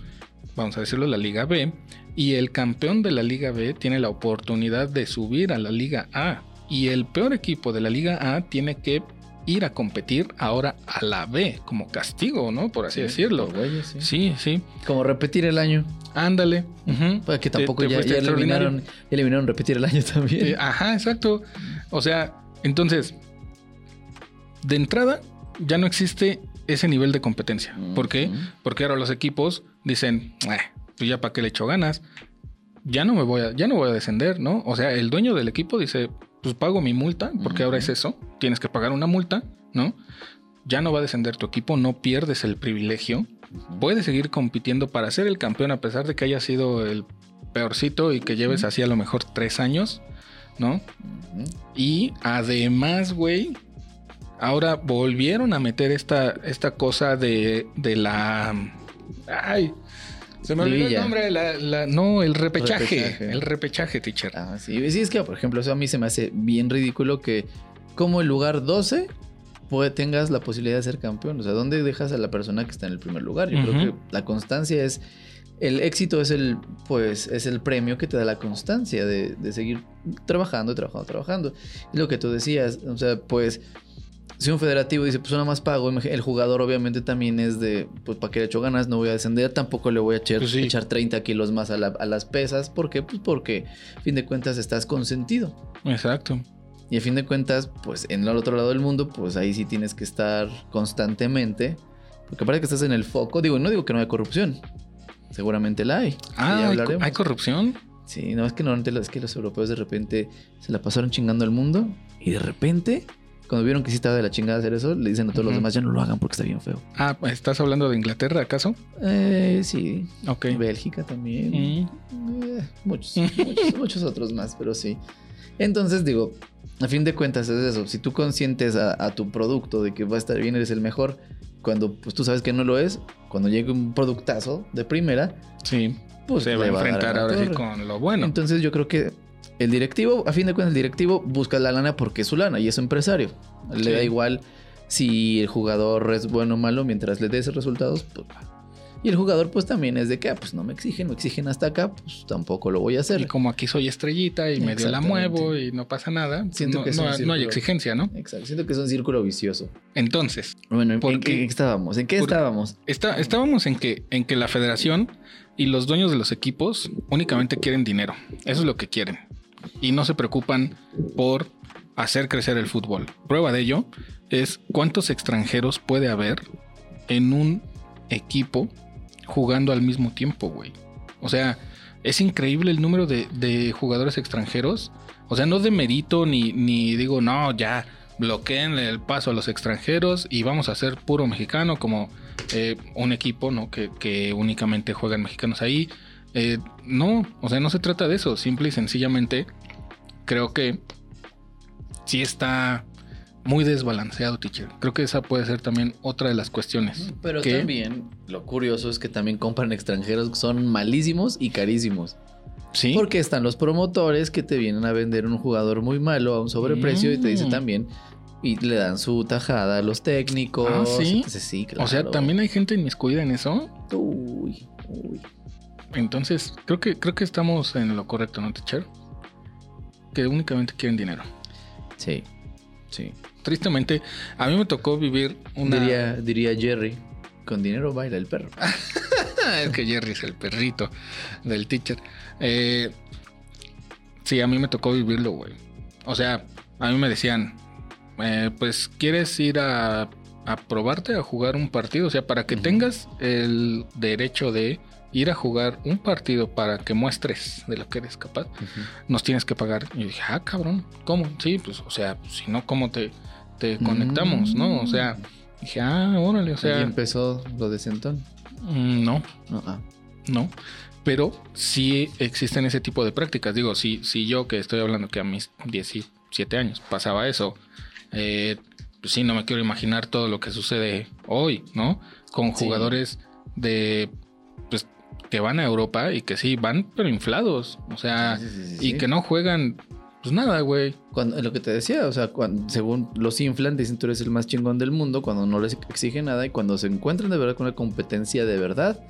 vamos a decirlo, la liga B, y el campeón de la liga B tiene la oportunidad de subir a la liga A, y el peor equipo de la liga A tiene que ir a competir ahora a la B como castigo, ¿no? Por así Sí, decirlo. güeyes, sí. Sí, sí. Como repetir el año. Ándale. ujú. Pues que Te- tampoco te ya, fuiste ya extraordinario. eliminaron, ya eliminaron repetir el año también. Eh, ajá, exacto. O sea, entonces, de entrada, ya no existe ese nivel de competencia. ¿Por qué? Porque ahora los equipos dicen, "Eh, pues ya para qué le echo ganas. Ya no me voy a, ya no voy a descender, ¿no? O sea, el dueño del equipo dice, pues pago mi multa, porque ahora es eso, tienes que pagar una multa, ¿no? Ya no va a descender tu equipo, no pierdes el privilegio, puedes seguir compitiendo para ser el campeón a pesar de que haya sido el peorcito y que lleves así a lo mejor tres años, ¿no? Y además, güey, ahora volvieron a meter esta, esta cosa de, de la... Ay, se me olvidó el nombre. La, la- no, el repechaje. Repechaje. El repechaje, teacher. Ah, sí. Sí, es que, por ejemplo, eso a mí se me hace bien ridículo que como el lugar 12 puede, tengas la posibilidad de ser campeón. O sea, ¿dónde dejas a la persona que está en el primer lugar? Yo creo que la constancia es... El éxito es el, pues, es el premio que te da la constancia de, de seguir trabajando, trabajando, trabajando. Y lo que tú decías, o sea, pues, si un federativo dice, pues nada más pago, el jugador obviamente también es de, pues, ¿para qué le echo ganas? No voy a descender, tampoco le voy a echar, Pues sí. echar 30 kilos más a, la- a las pesas. ¿Por qué? Pues porque, a fin de cuentas, estás consentido. Exacto. Y a fin de cuentas, pues en el otro lado del mundo, pues ahí sí tienes que estar constantemente. Porque parece que estás en el foco. Digo, no digo que no haya corrupción. Seguramente la hay. que Ah, ¿hay, hablaremos. hay corrupción? Sí, no, es que normalmente es que los europeos de repente se la pasaron chingando al mundo. Y de repente, cuando vieron que sí estaba de la chingada hacer eso, le dicen a todos los Ujú. demás, ya no lo hagan porque está bien feo. Ah, ¿estás hablando de Inglaterra, acaso? Eh, sí. Ok. Bélgica también. Mm, Eh, muchos, muchos, muchos otros más, pero sí. Entonces digo, a fin de cuentas es eso. Si tú consientes a, a tu producto de que va a estar bien, eres el mejor, cuando pues tú sabes que no lo es, cuando llegue un productazo de primera, Sí. pues se va a enfrentar la ahora sí con lo bueno. Entonces yo creo que el directivo, a fin de cuentas, el directivo busca la lana porque es su lana y es empresario. Le Sí. da igual si el jugador es bueno o malo mientras le dé esos resultados. Pues, y el jugador pues también es de que, ah, pues no me exigen, me exigen hasta acá, pues tampoco lo voy a hacer. y como aquí soy estrellita y medio la muevo y no pasa nada, Siento no, que no- hay exigencia, ¿no? Exacto, siento que es un círculo vicioso. Entonces, Bueno, ¿en, ¿Por en qué? estábamos? ¿En qué estábamos? está- estábamos en que, en que la federación y los dueños de los equipos únicamente quieren dinero. Eso es lo que quieren. Y no se preocupan por hacer crecer el fútbol. Prueba de ello es cuántos extranjeros puede haber en un equipo jugando al mismo tiempo, güey. O sea, es increíble el número de, jugadores extranjeros. O sea, no de mérito ni, ni digo, no, ya bloqueen el paso a los extranjeros y vamos a ser puro mexicano como eh, un equipo, ¿no? Que, que únicamente juegan mexicanos ahí. Eh, no, o sea, no se trata de eso. Simple y sencillamente creo que sí está muy desbalanceado, teacher. Creo que esa puede ser también otra de las cuestiones. Pero que- también, lo curioso es que también compran extranjeros que son malísimos y carísimos. Sí. Porque están los promotores que te vienen a vender un jugador muy malo a un sobreprecio y te dicen Mm. también. Y le dan su tajada a los técnicos. Ah, ¿sí? Entonces, sí, O sea, también hay gente inmiscuida en eso. Uy, uy. Entonces, creo que, creo que estamos en lo correcto, ¿no, teacher? Que únicamente quieren dinero. Sí, sí. Tristemente, a mí me tocó vivir una... Diría, diría Jerry, con dinero baila el perro. es que Jerry es el perrito del teacher. Eh, sí, a mí me tocó vivirlo, güey. O sea, a mí me decían, eh, pues, ¿quieres ir a, a probarte a jugar un partido? O sea, para que tengas el derecho de ir a jugar un partido para que muestres de lo que eres capaz, nos tienes que pagar. Y yo dije, ah, cabrón, ¿cómo? Sí, pues, o sea, si no, ¿cómo te, te conectamos, no? O sea, dije, ah, órale, o sea, empezó lo de Centón. mm, no, No, ah. no. Pero sí existen ese tipo de prácticas. Digo, si, si yo que estoy hablando que a mis 17 años pasaba eso, eh, pues sí, no me quiero imaginar todo lo que sucede hoy, ¿no? Con Sí. jugadores de, que van a Europa y que sí, van pero inflados. O sea, Sí, sí, sí, y que no juegan, pues nada, güey. Cuando, lo que te decía, o sea, cuando, según los inflan, dicen tú eres el más chingón del mundo cuando no les exige nada y cuando se encuentran de verdad con una competencia de verdad,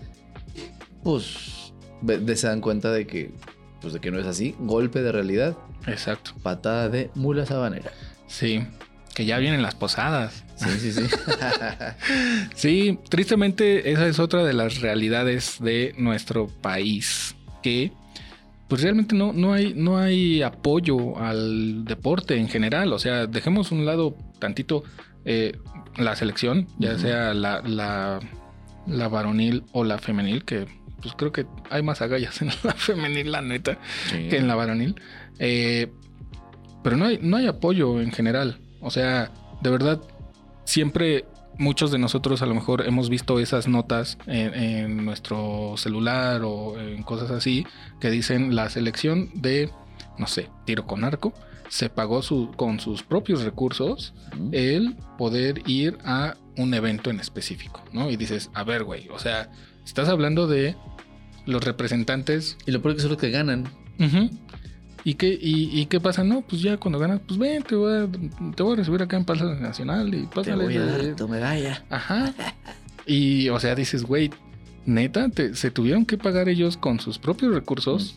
pues se dan cuenta de que, pues de que no es así. Golpe de realidad, Exacto. patada de mula sabanera. Sí. Que ya vienen las posadas. Sí, sí, sí. Sí, tristemente esa es otra de las realidades de nuestro país, que pues realmente no, no, hay, no hay apoyo al deporte en general, o sea, dejemos un lado tantito eh, la selección, ya sea la, la, la varonil o la femenil, que pues creo que hay más agallas en la femenil, la neta, Sí. que en la varonil. Eh, pero no hay, no hay apoyo en general. O sea, de verdad, siempre muchos de nosotros a lo mejor hemos visto esas notas en, en nuestro celular o en cosas así que dicen la selección de, no sé, tiro con arco. Se pagó su, con sus propios recursos el poder ir a un evento en específico, ¿no? Y dices, a ver, güey, o sea, estás hablando de los representantes Y lo peor que son los que ganan. ¿Y qué, y, y qué pasa? No, pues ya cuando ganas, pues ven, te voy a, te voy a recibir acá en Plaza Nacional y Te pásale. voy a dar tu medalla. Ajá. Y, o sea, dices, güey, neta, te- se tuvieron que pagar ellos con sus propios recursos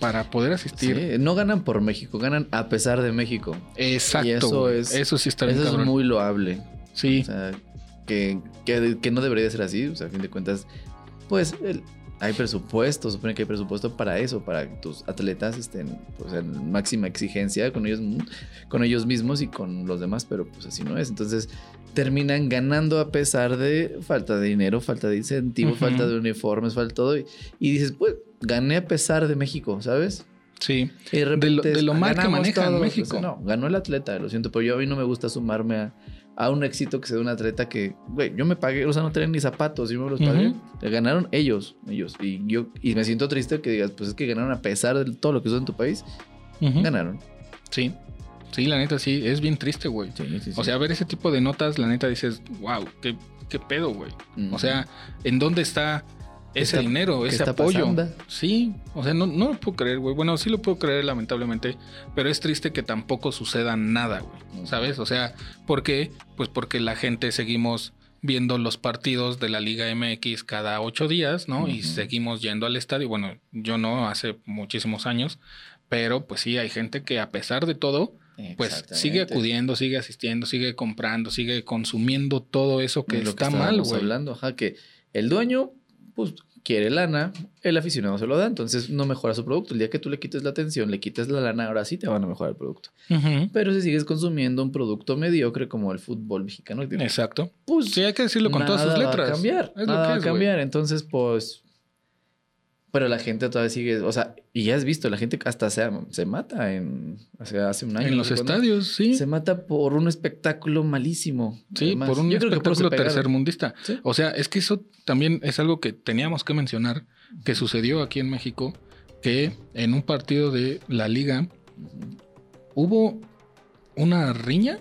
para poder asistir. Sí, no ganan por México, ganan a pesar de México. Exacto. Y eso es- Eso sí está bien Eso es muy loable. Sí. O sea, que, que, que no debería ser así. O sea, a fin de cuentas, pues el- hay presupuesto, supone que hay presupuesto para eso, para que tus atletas estén pues, en máxima exigencia con ellos, con ellos mismos y con los demás, pero pues así no es. Entonces terminan ganando a pesar de falta de dinero, falta de incentivo, falta de uniformes, falta todo. Y, y dices, pues gané a pesar de México, ¿sabes? Sí. Y de, repente De lo- de lo mal que manejan. México. Pues, no, ganó el atleta, lo siento, pero yo a mí no me gusta sumarme a, a un éxito que se dé un atleta que, güey, yo me pagué, o sea, no traen ni zapatos, yo me los pagué. Ganaron ellos, ellos. Y yo y me siento triste que digas, pues es que ganaron a pesar de todo lo que hizo en tu país, ganaron. Sí. Sí, la neta sí, es bien triste, güey. Sí, sí, sí. O sea, ver ese tipo de notas, la neta dices, wow, qué, qué pedo, güey. O sea, ¿en dónde está ¿Qué ese está- dinero, ese apoyo? pasando? Sí, o sea, no, no lo puedo creer, güey. Bueno, sí lo puedo creer, lamentablemente, pero es triste que tampoco suceda nada, güey. ¿Sabes? O sea, ¿por qué? Pues porque la gente seguimos viendo los partidos de la Liga MX cada ocho días, ¿no? Y seguimos yendo al estadio. Bueno, yo no, hace muchísimos años, pero pues sí, hay gente que a pesar de todo, pues sigue acudiendo, sigue asistiendo, sigue comprando, sigue consumiendo todo eso que está mal, güey. hablando, ajá, que el dueño, pues, quiere lana, el aficionado se lo da, entonces no mejora su producto. El día que tú le quites la atención, le quites la lana, ahora sí te van a mejorar el producto. Pero si sigues consumiendo un producto mediocre como el fútbol mexicano, Exacto. pues Sí, hay que decirlo con todas sus letras. Va a cambiar, Es lo nada que va a cambiar. Entonces, pues. Pero la gente todavía sigue, o sea, y ya has visto, la gente hasta se, se mata en, o sea, hace un año. En los estadios, sí. Se mata por un espectáculo malísimo. Sí, Además, por un yo por espectáculo tercermundista. Sí. O sea, es que eso también es algo que teníamos que mencionar, que sucedió aquí en México, que en un partido de la liga hubo una riña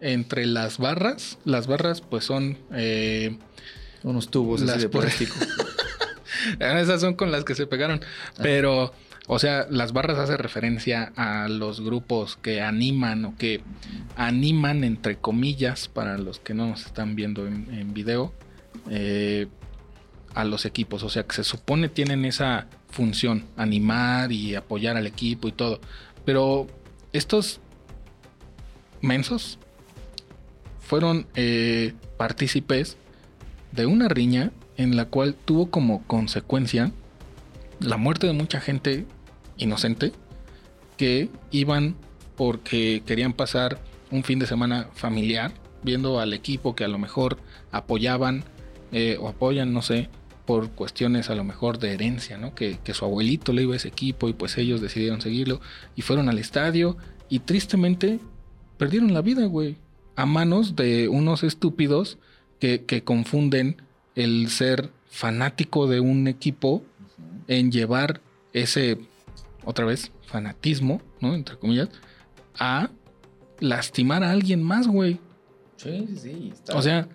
entre las barras. Las barras pues son... eh, Unos tubos así de por- plástico. esas son con las que se pegaron. Pero, o sea, las barras hace referencia a los grupos que animan o que animan, entre comillas, para los que no nos están viendo en, en video, eh, a los equipos. O sea, que se supone tienen esa función, animar y apoyar al equipo y todo. Pero estos mensos fueron eh, partícipes de una riña en la cual tuvo como consecuencia la muerte de mucha gente inocente que iban porque querían pasar un fin de semana familiar viendo al equipo que a lo mejor apoyaban eh, o apoyan, no sé, por cuestiones a lo mejor de herencia, ¿no? Que, que su abuelito le iba a ese equipo y pues ellos decidieron seguirlo y fueron al estadio y tristemente perdieron la vida, güey, a manos de unos estúpidos que, que confunden el ser fanático de un equipo en llevar ese, otra vez, fanatismo, ¿no? Entre comillas, a lastimar a alguien más, güey. Sí, sí, sí. está- O sea,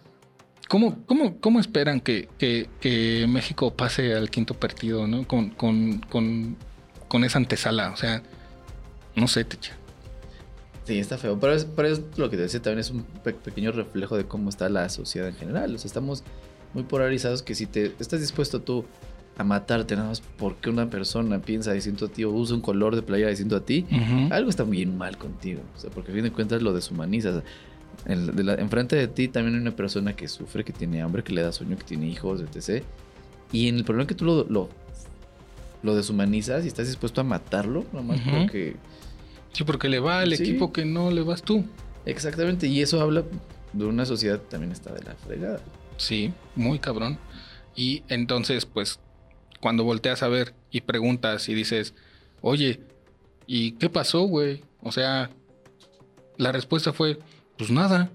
¿cómo, cómo, cómo esperan que, que- que México pase al quinto partido, ¿no? Con, con, con, con esa antesala, o sea, no sé, techa. Sí, está feo. Pero es, pero es lo que te decía también es un pe- pequeño reflejo de cómo está la sociedad en general. O sea, estamos muy polarizados que si te estás dispuesto tú a matarte nada más porque una persona piensa distinto a ti o usa un color de playa distinto a ti, Ujú. algo está bien mal contigo. O sea, porque a fin de cuentas lo deshumanizas. En- de la- enfrente de ti también hay una persona que sufre, que tiene hambre, que le da sueño, que tiene hijos, etc. Y en el problema que tú lo, lo, lo deshumanizas y estás dispuesto a matarlo, nomás Ujú. porque... Sí, porque le va al Sí. equipo que no le vas tú. Exactamente, y eso habla de una sociedad que también está de la fregada. Sí, muy cabrón. Y entonces, pues, cuando volteas a ver y preguntas y dices, oye, ¿y qué pasó, güey? O sea, la respuesta fue, pues nada,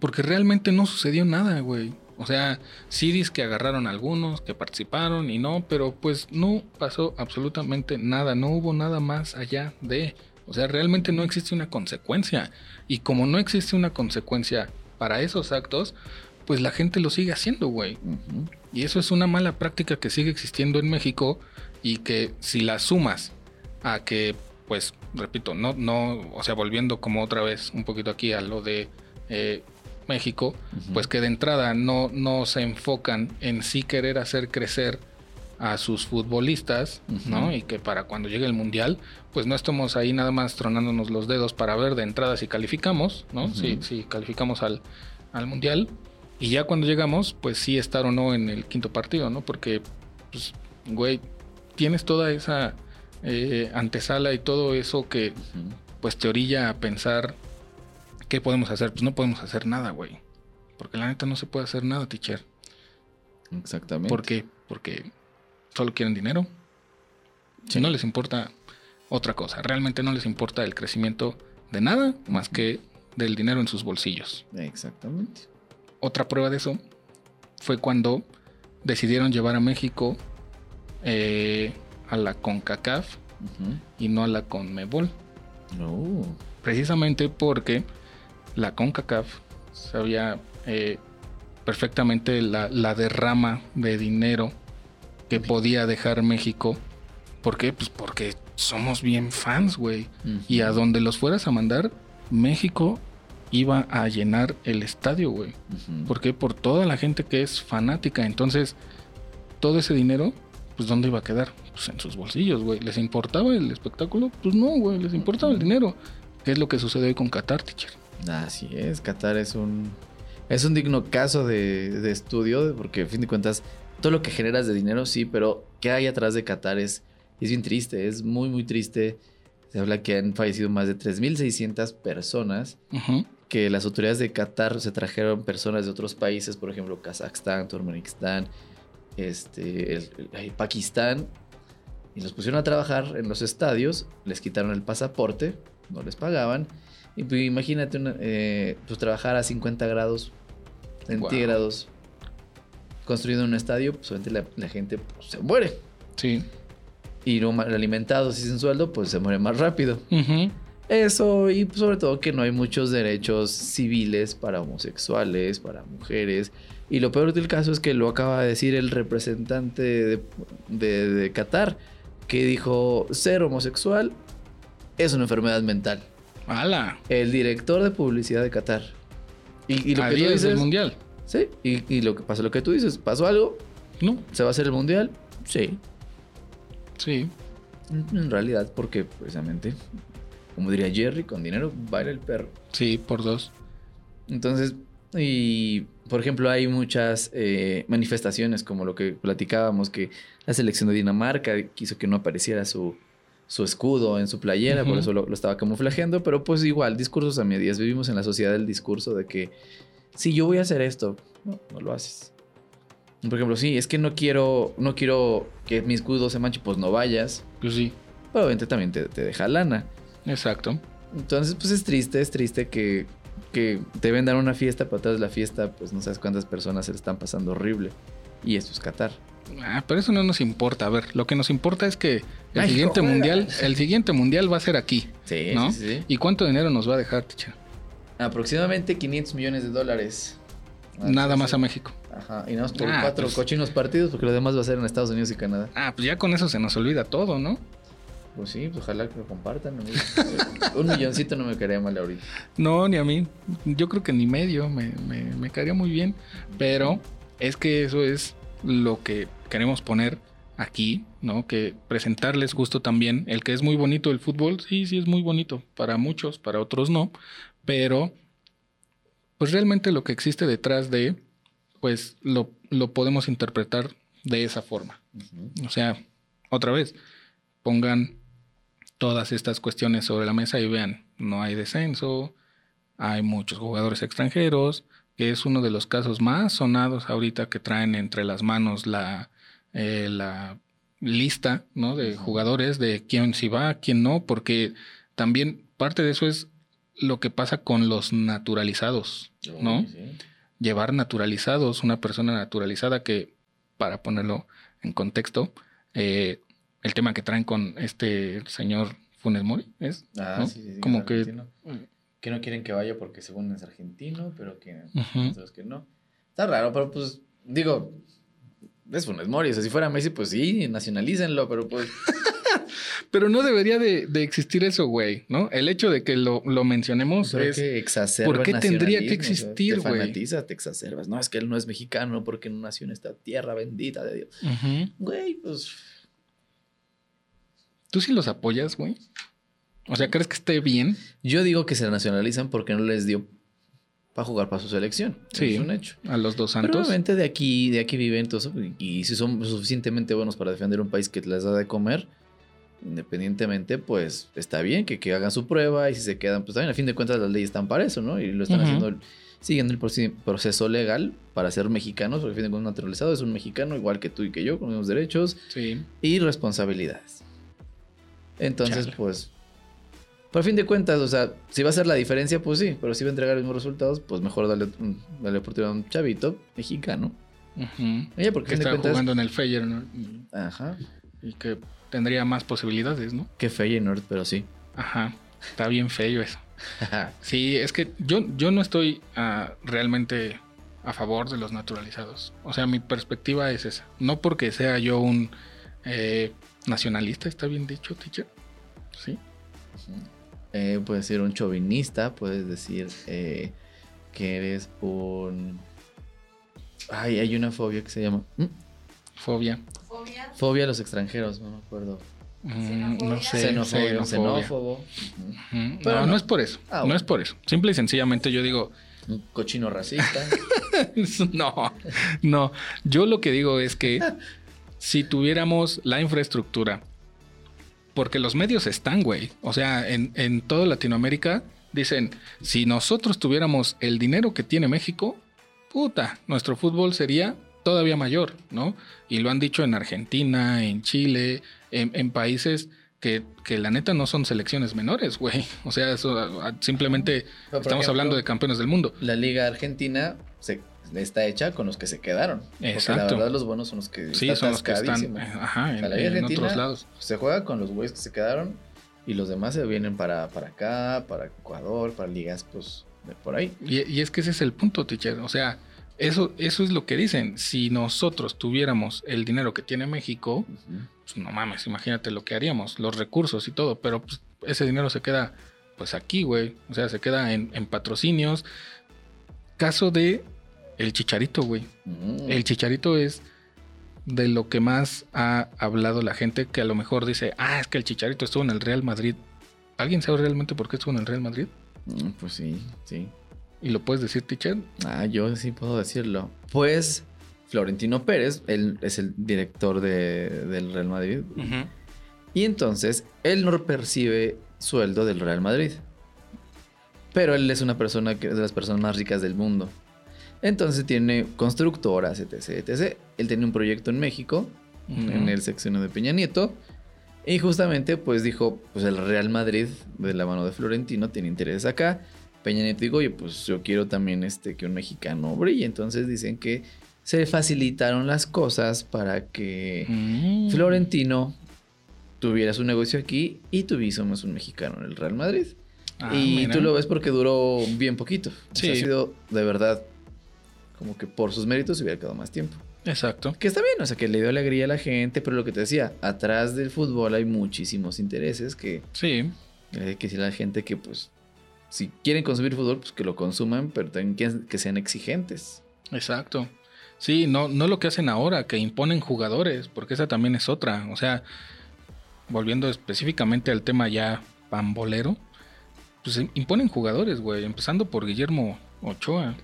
porque realmente no sucedió nada, güey. O sea, sí que agarraron a algunos, que participaron y no, pero pues no pasó absolutamente nada, no hubo nada más allá de... O sea, realmente no existe una consecuencia. Y como no existe una consecuencia para esos actos, pues la gente lo sigue haciendo, güey. Y eso es una mala práctica que sigue existiendo en México y que si la sumas a que, pues, repito, no, no, o sea, volviendo como otra vez un poquito aquí a lo de eh, México, pues que de entrada no, no se enfocan en sí querer hacer crecer a sus futbolistas. ¿no? Y que para cuando llegue el mundial, pues no estamos ahí nada más tronándonos los dedos para ver de entrada si calificamos, ¿no? Si, si calificamos al, al mundial. Y ya cuando llegamos, pues sí estar o no en el quinto partido, ¿no? Porque, pues, güey, tienes toda esa eh, antesala y todo eso que, pues, te orilla a pensar qué podemos hacer. Pues no podemos hacer nada, güey. Porque la neta no se puede hacer nada, teacher. Exactamente. ¿Por qué? Porque solo quieren dinero. Si no les importa otra cosa, realmente no les importa el crecimiento de nada más que del dinero en sus bolsillos. Exactamente. Otra prueba de eso fue cuando decidieron llevar a México eh, a la CONCACAF y no a la CONMEBOL. No. Precisamente porque la CONCACAF sabía eh, perfectamente la, la derrama de dinero que podía dejar México. ¿Por qué? Pues porque somos bien fans, güey. Y a donde los fueras a mandar, México iba a llenar el estadio, güey. Ujú. ¿Por qué? Por toda la gente que es fanática. Entonces, todo ese dinero, pues ¿dónde iba a quedar? Pues en sus bolsillos, güey. ¿Les importaba el espectáculo? Pues no, güey. Les importaba el dinero. ¿Qué es lo que sucede hoy con Qatar, teacher? Así es, Qatar es un es un digno caso de, de estudio, porque a fin de cuentas, todo lo que generas de dinero, sí, pero ¿qué hay atrás de Qatar? Es, es bien triste, es muy, muy triste. Se habla que han fallecido más de 3.600 personas, Ujú. Que las autoridades de Qatar se trajeron personas de otros países, por ejemplo, Kazajstán, Turkmenistán, este, el- el- ay, Pakistán, y los pusieron a trabajar en los estadios, les quitaron el pasaporte, no les pagaban, y pues, imagínate una- eh, pues, trabajar a 50 grados centígrados construyendo un estadio, pues obviamente la, la gente pues, se muere. Sí. Y no mal alimentados y sin sueldo, pues se muere más rápido. Ujú. Eso, y sobre todo que no hay muchos derechos civiles para homosexuales, para mujeres. Y lo peor del caso es que lo acaba de decir el representante de, de- de Qatar, que dijo, ser homosexual es una enfermedad mental. ¡Hala! El director de publicidad de Qatar. Y, y lo A que tú del dices... mundial. Sí, y, y lo que pasó, lo que tú dices, ¿pasó algo? No, ¿Se va a hacer el mundial? Sí, sí. en realidad, porque precisamente, como diría Jerry, con dinero baila el perro. Sí, por dos. Entonces, y por ejemplo, hay muchas eh, manifestaciones, como lo que platicábamos, que la selección de Dinamarca quiso que no apareciera su, su escudo en su playera, por Ujú. eso lo, lo estaba camuflajeando, pero pues igual, discursos a medias. Vivimos en la sociedad del discurso de que si yo voy a hacer esto, no, no lo haces. Por ejemplo, sí, es que no quiero, no quiero que mi escudo se manche, pues no vayas. Pues sí, Pero obviamente también te, te deja lana. Exacto. Entonces, pues es triste, es triste que, que te vendan una fiesta, pero atrás de la fiesta, pues no sabes cuántas personas se le están pasando horrible. Y esto es Qatar. Ah, pero eso no nos importa. A ver, lo que nos importa es que el siguiente mundial, el siguiente mundial va a ser aquí. Sí, ¿No? sí, sí. ¿Y cuánto dinero nos va a dejar, teacher? Aproximadamente 500 millones de dólares. Nada más a México. México. Ajá, y nada más por Ah, cuatro pues. cochinos partidos, porque lo demás va a ser en Estados Unidos y Canadá. Ah, pues ya con eso se nos olvida todo, ¿no? Pues sí, pues ojalá que lo compartan. amigo. Un milloncito no me caería mal ahorita. No, ni a mí. Yo creo que ni medio me, me, me caería muy bien. Pero es que eso es lo que queremos poner aquí, ¿no? Que presentarles justo también el que es muy bonito el fútbol. Sí, sí es muy bonito. Para muchos, para otros no. Pero, pues realmente lo que existe detrás de, pues lo, lo podemos interpretar de esa forma. O sea, otra vez, pongan todas estas cuestiones sobre la mesa y vean, no hay descenso, hay muchos jugadores extranjeros, que es uno de los casos más sonados ahorita que traen entre las manos la, eh, la lista ¿no? de jugadores, de quién sí va, quién no, porque también parte de eso es lo que pasa con los naturalizados, ¿no? llevar naturalizados, una persona naturalizada que, para ponerlo en contexto, eh, el tema que traen con este señor Funes Mori es Ah, ¿no? sí, sí, como que. Que no quieren que vaya porque según es argentino, pero que Ujú. otros que no. Está raro, pero pues, digo, es Funes Mori. O sea, si fuera Messi, pues sí, nacionalícenlo, pero pues. pero no debería de, de existir eso, güey, ¿no? El hecho de que lo, lo mencionemos Creo es que exacerba ¿por qué el tendría que existir, Te güey? fanatiza, te exacerbas. No, es que él no es mexicano porque no nació en esta tierra bendita de Dios. Güey, pues. ¿Tú sí los apoyas, güey? O sea, ¿crees que esté bien? Yo digo que se nacionalizan porque no les dio para jugar para su selección. Sí. Es un hecho. A los dos santos. obviamente de aquí, de aquí viven todos, y si son suficientemente buenos para defender un país que les da de comer, independientemente, pues está bien que, que hagan su prueba y si se quedan, pues también a fin de cuentas las leyes están para eso, ¿no? Y lo están haciendo, siguiendo el proce- proceso legal para ser mexicanos, porque a fin de cuentas un naturalizado es un mexicano igual que tú y que yo, con los mismos derechos Sí. y responsabilidades. Entonces, Chale. pues, por fin de cuentas, o sea, si va a ser la diferencia, pues sí, pero si va a entregar los mismos resultados, pues mejor darle, un- darle oportunidad a un chavito mexicano. Oye, porque Que está cuentas, jugando en el Feyenoord ajá, y que tendría más posibilidades, ¿no? que Feyenoord, pero sí. Ajá. Está bien feo eso. Sí, es que yo, yo no estoy ah, realmente a favor de los naturalizados. O sea, mi perspectiva es esa. No porque sea yo un eh, nacionalista, está bien dicho, teacher. Sí. Eh, puedes ser un chauvinista, puedes decir eh, que eres un... Ay, hay una fobia que se llama... ¿Mm? Fobia. Fobia. Fobia a los extranjeros, no me acuerdo. Mm, no sé. Xenofobia, xenofobia. xenófobo. Pero no, no. no es por eso. Ah, No es por eso. Simple y sencillamente yo digo, Un cochino racista. no, no. Yo lo que digo es que si tuviéramos la infraestructura, porque los medios están, güey. O sea, en, en toda Latinoamérica dicen, si nosotros tuviéramos el dinero que tiene México, puta, nuestro fútbol sería todavía mayor, ¿no? Y lo han dicho en Argentina, en Chile, en, en países que, que la neta no son selecciones menores, güey. O sea, eso, simplemente estamos ejemplo, hablando de campeones del mundo. La liga argentina se, está hecha con los que se quedaron. Porque la Exacto. verdad los buenos son los que Sí, son los que están ajá, en, en otros lados. se juega con los güeyes que se quedaron y los demás se vienen para, para acá, para Ecuador, para ligas pues de por ahí. Y, y es que ese es el punto, teacher. O sea, eso, eso es lo que dicen. Si nosotros tuviéramos el dinero que tiene México, pues no mames, imagínate lo que haríamos, los recursos y todo. Pero pues, ese dinero se queda pues aquí, güey. O sea, se queda en, en patrocinios. Caso de el chicharito, güey. Mm. El chicharito es de lo que más ha hablado la gente que a lo mejor dice, ah, es que el chicharito estuvo en el Real Madrid. ¿Alguien sabe realmente por qué estuvo en el Real Madrid? Mm, Pues sí, sí. ¿Y lo puedes decir, teacher? Ah, yo sí puedo decirlo. Pues Florentino Pérez, él es el director de- del Real Madrid. Y entonces él no percibe sueldo del Real Madrid. Pero él es una persona que es de las personas más ricas del mundo. Entonces tiene constructoras, etc, etc. Él tenía un proyecto en México, en el sexenio de Peña Nieto. Y justamente pues dijo, pues el Real Madrid de la mano de Florentino tiene interés acá. Peña Nieto dijo, oye, pues yo quiero también este, que un mexicano brille. Entonces dicen que se facilitaron las cosas para que Mm. Florentino tuviera su negocio aquí y tuviésemos un mexicano en el Real Madrid. Ah, y mira. tú lo ves porque duró bien poquito. O sea, Sí. ha sido de verdad como que por sus méritos hubiera quedado más tiempo. Exacto. Que está bien, o sea, que le dio alegría a la gente, pero lo que te decía, atrás del fútbol hay muchísimos intereses que, Sí, eh, que si la gente que pues, si quieren consumir fútbol, pues que lo consuman, pero también que, que sean exigentes. exacto. Sí, no, no lo que hacen ahora, que imponen jugadores, porque esa también es otra. O sea, volviendo específicamente al tema ya pambolero, pues imponen jugadores, güey. Empezando por Guillermo Ochoa,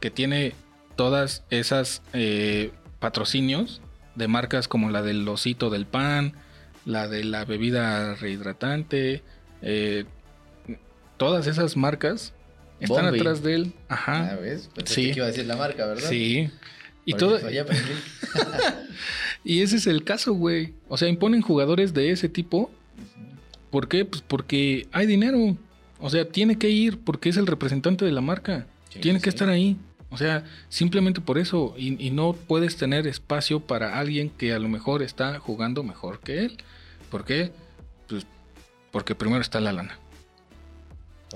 que tiene todas esas eh, patrocinios de marcas como la del osito del pan, la de la bebida rehidratante, eh, todas esas marcas están atrás de él. Ajá. Ah, ¿ves? Sí. que iba a decir la marca, ¿verdad? Sí. Y Porque todo, y ese es el caso, güey. O sea, imponen jugadores de ese tipo. ¿Por qué? Pues porque hay dinero. O sea, tiene que ir porque es el representante de la marca. Sí, tiene que estar ahí. O sea, simplemente por eso. Y, y no puedes tener espacio para alguien que a lo mejor está jugando mejor que él. ¿Por qué? Pues porque primero está la lana.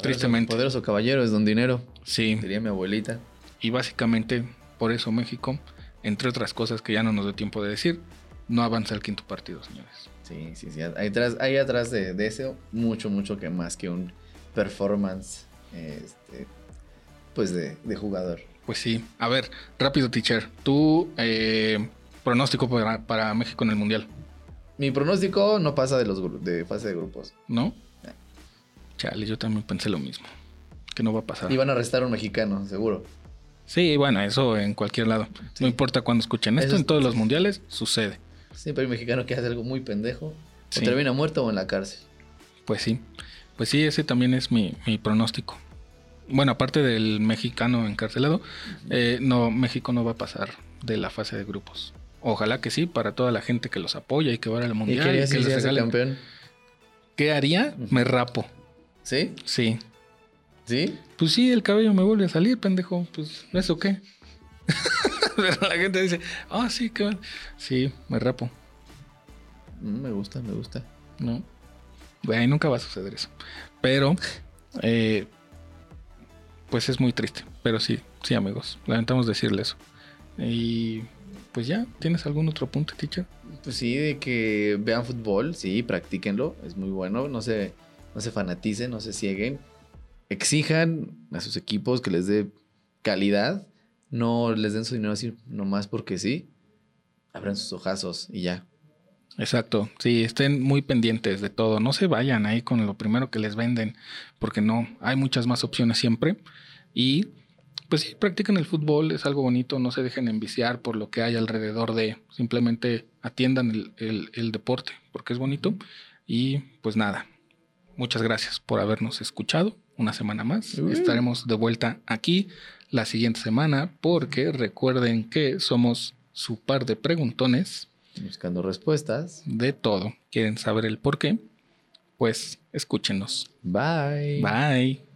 Tristemente. Poderoso caballero es don dinero, Sí. diría mi abuelita. Y básicamente por eso México, entre otras cosas que ya no nos da tiempo de decir, no avanza al quinto partido, señores. Sí, sí, sí. Hay atrás, hay atrás de, de eso mucho, mucho que más que un performance este, pues de, de jugador. Pues sí. A ver, rápido, teacher. Tu eh, pronóstico para, para México en el Mundial, Mi pronóstico no pasa de los de fase de grupos. ¿no? Chale, yo también pensé lo mismo. Que no va a pasar. Y van a arrestar a un mexicano, seguro. Sí, bueno, eso en cualquier lado. Sí. No importa cuándo escuchen esto, Eso en todos los mundiales sucede. Siempre hay un mexicano que hace algo muy pendejo. Sí. O termina muerto o en la cárcel. Pues sí. Pues sí, ese también es mi, mi pronóstico. Bueno, aparte del mexicano encarcelado, eh, no, México no va a pasar de la fase de grupos. Ojalá que sí, para toda la gente que los apoya y que va al ¿Y mundial. qué haría y si que les hace regalen- campeón? ¿Qué haría? Me rapo. ¿Sí? Sí. ¿Sí? Pues sí, el cabello me vuelve a salir, pendejo. Pues, ¿eso qué? Pero la gente dice, ah, sí, qué Sí, me rapo. Mm, me gusta, me gusta. ¿No? Güey, nunca va a suceder eso. Pero, eh, pues es muy triste. Pero sí, sí, amigos. Lamentamos decirle eso. Y pues ya, ¿tienes algún otro punto, teacher? Pues sí, de que vean fútbol, sí, practíquenlo, es muy bueno, no se, no se fanaticen, no se cieguen, exijan a sus equipos que les dé calidad, no les den su dinero así nomás porque sí, abran sus ojazos y ya. Exacto, sí, estén muy pendientes de todo, no se vayan ahí con lo primero que les venden, porque no, hay muchas más opciones siempre. Y pues sí, practiquen el fútbol, es algo bonito, no se dejen enviciar por lo que hay alrededor de, simplemente atiendan el, el deporte, porque es bonito. Y pues nada, muchas gracias por habernos escuchado una semana más, estaremos de vuelta aquí la siguiente semana, porque recuerden que somos su par de preguntones. Buscando respuestas. De todo. ¿Quieren saber el por qué? Pues escúchenos. Bye. Bye.